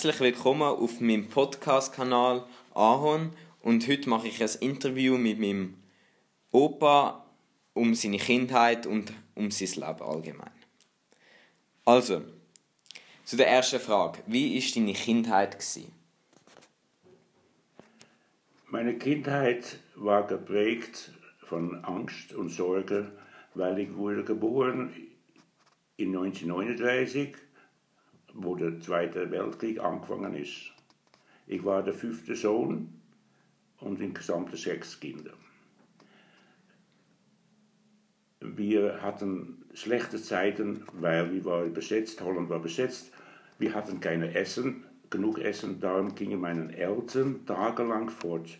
Herzlich willkommen auf meinem Podcast-Kanal Ahorn und heute mache ich ein Interview mit meinem Opa um seine Kindheit und um sein Leben allgemein. Also, zu der ersten Frage. Wie war deine Kindheit? Gewesen? Meine Kindheit war geprägt von Angst und Sorge, weil ich wurde geboren in 1939 wo der Zweite Weltkrieg angefangen ist. Ich war der fünfte Sohn und insgesamt sechs Kinder. Wir hatten schlechte Zeiten, weil wir waren besetzt, Holland war besetzt. Wir hatten kein Essen, genug Essen, darum gingen meine Eltern tagelang fort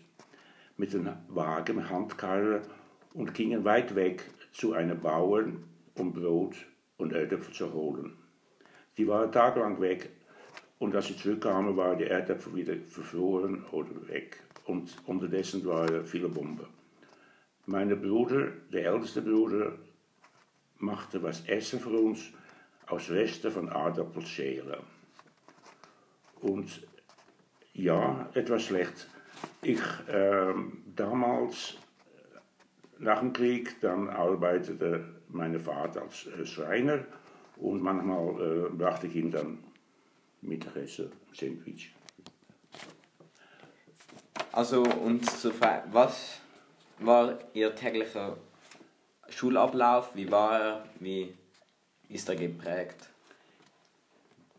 mit einem Wagen, Handkarre und gingen weit weg zu einem Bauern, um Brot und Erdäpfel zu holen. Die waren tagelang weg. Und als sie zurückkamen, waren die Erdäpfel wieder verfroren weg. Und unterdessen waren viele Bomben. Mein Bruder, der älteste Bruder, machte was Essen für uns aus Resten von Aardappelschälen. Und ja, etwas schlecht. Ich äh, damals, nach dem Krieg, dann arbeitete mein Vater als äh, Schreiner und manchmal äh, brachte ich ihm dann Mittagessen, Sandwich. Also, und so, was war Ihr täglicher Schulablauf? Wie war er? Wie ist er geprägt?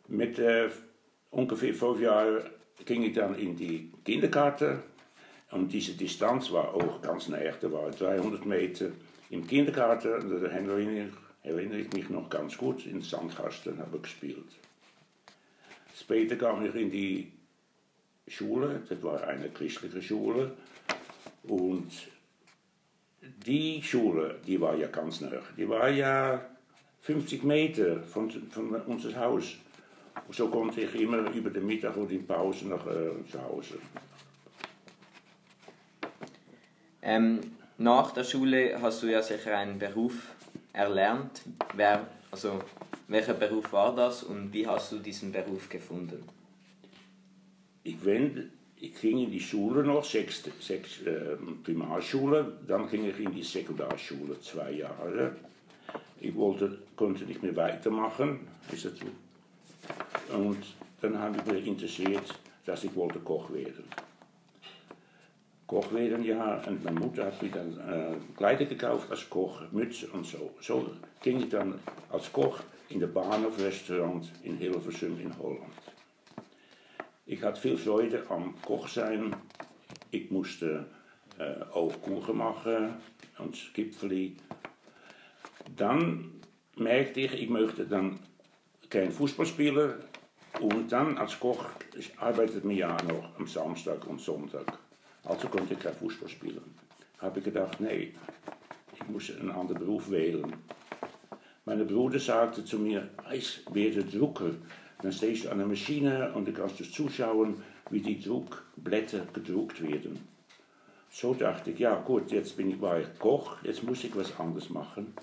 Mit äh, ungefähr fünf Jahren ging ich dann in die Kindergarten. Und diese Distanz war auch ganz nah. Da war 300 Meter im Kindergarten. Da erinnere erinnere ich mich noch ganz gut, in Sandkasten habe ich gespielt. Später kam ich in die Schule, das war eine christliche Schule. Und die Schule, die war ja ganz nah. Die war ja 50 Meter von, von unser Haus. So konnte ich immer über den Mittag und in Pause nach äh, zu Hause. Ähm, nach der Schule hast du ja sicher einen Beruf erlernt? Wer, also, welcher Beruf war das und wie hast du diesen Beruf gefunden? Ich, wenn, ich ging in die Schule noch, sechs, sechs äh, Primarschule, dann ging ich in die Sekundarschule, zwei Jahre. Ich wollte, konnte nicht mehr weitermachen. Ist das? Und dann habe ich mich interessiert, dass ich wollte Koch werden. Koch werden ja und meine Mutter hat mir dann äh, Kleider gekauft als Koch, Mütze und so. So ging ich dann als Koch in der Bahnhof-Restaurant in Hilversum in Holland. Ich hatte viel Freude am Koch sein. Ich musste äh, auch Kuchen machen und Gipfeli. Dann merkte ich, ich möchte dann kein Fußballspieler und dann als Koch arbeitet mir ja noch am Samstag und Sonntag. Also konnte ich kein Fußball spielen. Habe ich gedacht, nee, ich muss einen anderen Beruf wählen. Mein Bruder sagte zu mir, ich werde Drucker. Dann stehst du an der Maschine und du kannst du zuschauen, wie die Druckblätter gedruckt werden. So dachte ich, ja gut, jetzt bin ich bei Koch, jetzt muss ich was anderes machen.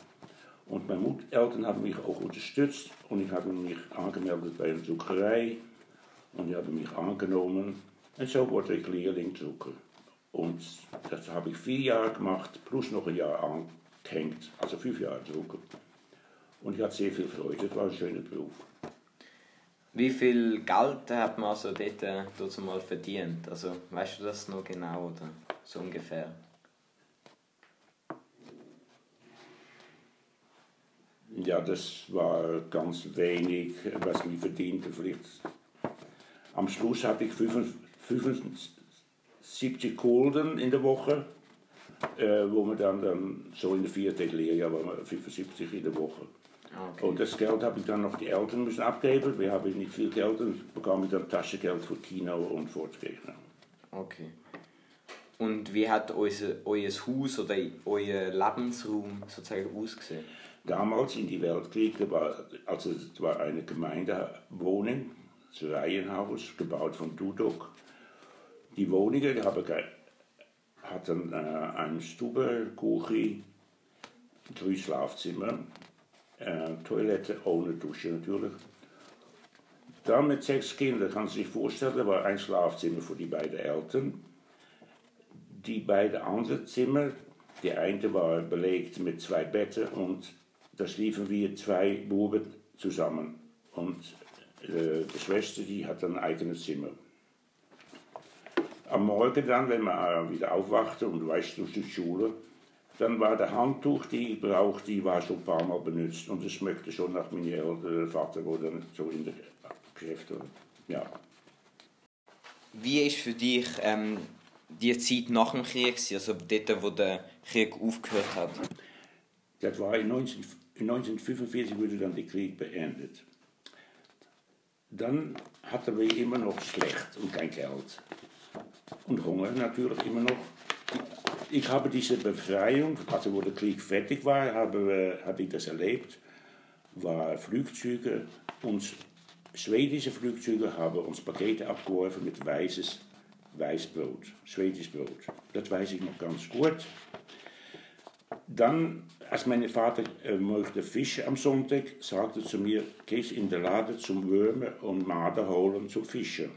Und meine Eltern haben mich auch unterstützt und ich habe mich angemeldet bei einer Druckerei und die haben mich angenommen. Und so wurde ich Lehrling-Drucker. Und das habe ich vier Jahre gemacht, plus noch ein Jahr angehängt, also fünf Jahre drucken. Und ich hatte sehr viel Freude, es war ein schöner Beruf. Wie viel Geld hat man also dort, äh, dort mal verdient? Also, weißt du das noch genau oder so ungefähr? Ja, das war ganz wenig, was ich verdiente. Vielleicht am Schluss hatte ich 25, 70 Gulden in der Woche, äh, wo man dann, dann so in der vierten Lehrjahr war man 75 in der Woche. Ah, okay. Und das Geld habe ich dann noch die Eltern müssen abgeben. Wir haben nicht viel Geld und bekam ich dann Taschengeld für Kino und Fortgehen. Okay. Und wie hat euer, euer Haus oder euer Lebensraum sozusagen ausgesehen? Damals in die Weltkrieg, war, also es war eine Gemeindewohnung, das Reihenhaus, gebaut von Dudok. Die Wohnungen haben, hatten äh, eine Stube, Küche, drei Schlafzimmer, äh, Toilette ohne Dusche natürlich. Dann mit sechs Kindern, kann sich vorstellen, war ein Schlafzimmer für die beiden Eltern. Die beiden anderen Zimmer, die eine war belegt mit zwei Betten und da schliefen wir zwei Buben zusammen. Und äh, die Schwester, die hat ein eigenes Zimmer. Am Morgen dann, wenn man wieder aufwachte und weißt durch die Schule, dann war der Handtuch, die ich brauchte, die war schon ein paar Mal benutzt und es schmeckte schon nach meinem älteren Vater, wo dann so in der Geschäfte, ja. Wie ist für dich ähm, die Zeit nach dem Krieg, also dort, wo der Krieg aufgehört hat? Das war in, 19, in 1945 wurde dann der Krieg beendet. Dann hatten wir immer noch schlecht und kein Geld. Und Hunger natürlich immer noch. Ich habe diese Befreiung, also wo der Krieg fertig war, habe, habe ich das erlebt, war Flugzeuge und schwedische Flugzeuge haben uns Pakete abgeworfen mit weißes Weißbrot, schwedisches Brot. Das weiß ich noch ganz gut. Dann, als mein Vater äh, möchte Fische am Sonntag, sagte zu mir, geh in den Laden zum Würmer und Marder holen zum Fischen.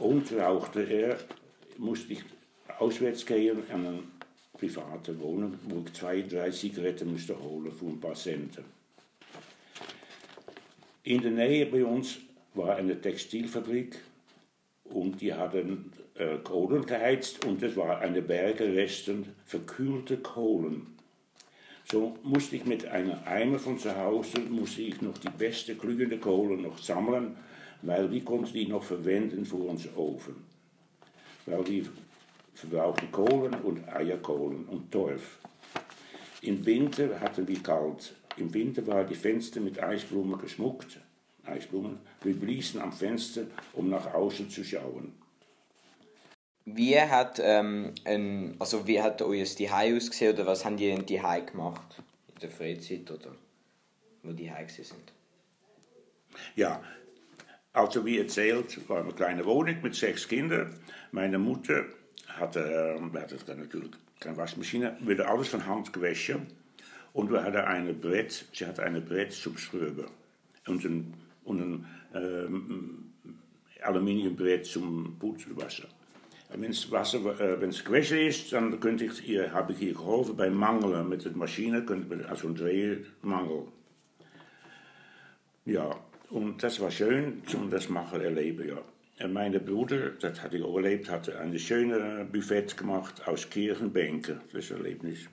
Und rauchte er, musste ich auswärts gehen an eine private Wohnung, wo ich zwei, drei Zigaretten musste holen für ein paar Centen. In der Nähe bei uns war eine Textilfabrik und die hatten äh, Kohlen geheizt und es war eine Berge Resten verkühlte Kohlen. So musste ich mit einem Eimer von zu Hause musste ich noch die beste glühende Kohle noch sammeln, weil die konnte ich noch verwenden für unseren Ofen. Weil die verbrauchten Kohlen und Eierkohlen und Torf. Im Winter hatten wir kalt. Im Winter waren die Fenster mit Eisblumen geschmuckt. Eisblumen. Wir bliesen am Fenster, um nach außen zu schauen. Wie hat, ähm, ein, also wie hat euer Zuhause ausgesehen oder was haben die in Zuhause gemacht? In der Freizeit oder wo die Hause sind? Ja, also wie erzählt, war eine kleine Wohnung mit sechs Kindern. Meine Mutter hatte, äh, hatte natürlich keine Waschmaschine, wurde alles von Hand gewaschen. Und wir hatten ein Brett, sie hatte ein Brett zum Schröben. Und ein, und ein ähm, Aluminiumbrett zum Putzwaschen. Wenn es Wasser, äh, wenn es gewaschen ist, dann könnte ich ihr, habe ich geholfen bei Mangelen mit der Maschine, also ein Drehmangel. Ja, und das war schön, zum das machen erleben, ja. Und mein Bruder, das hatte ich auch erlebt, hatte ein schönes Buffet gemacht aus Kirchenbänken, das Erlebnis.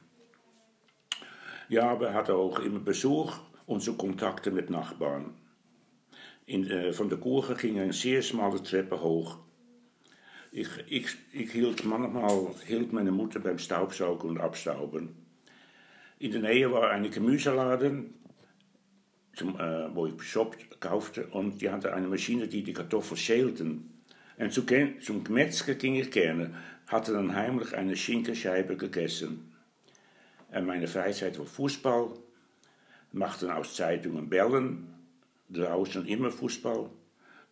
Ja, aber er hatte auch immer Besuch und so Kontakte mit Nachbarn. In, äh, von der Kurve ging eine sehr schmale Treppe hoch. Ich, ich, ich hielt manchmal hielt meine Mutter beim Staubsaugen und Abstauben. In der Nähe war ein Gemüseladen, zum, äh, wo ich Shop kaufte, und die hatte eine Maschine, die die Kartoffeln schälten. Und zu, zum Metzger ging ich gerne, hatte dann heimlich eine Schinkenscheibe gegessen. Und meine Freizeit war Fußball, machten aus Zeitungen Bällen, draußen immer Fußball.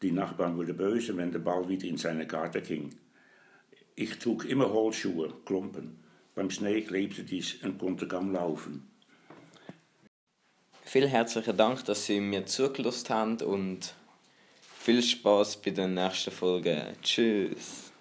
Die Nachbarn wurden böse, wenn der Ball wieder in seine Karte ging. Ich trug immer Holzschuhe, Klumpen. Beim Schnee klebte dies und konnte kaum laufen. Vielen herzlichen Dank, dass Sie mir zugelassen haben und viel Spaß bei der nächsten Folge. Tschüss.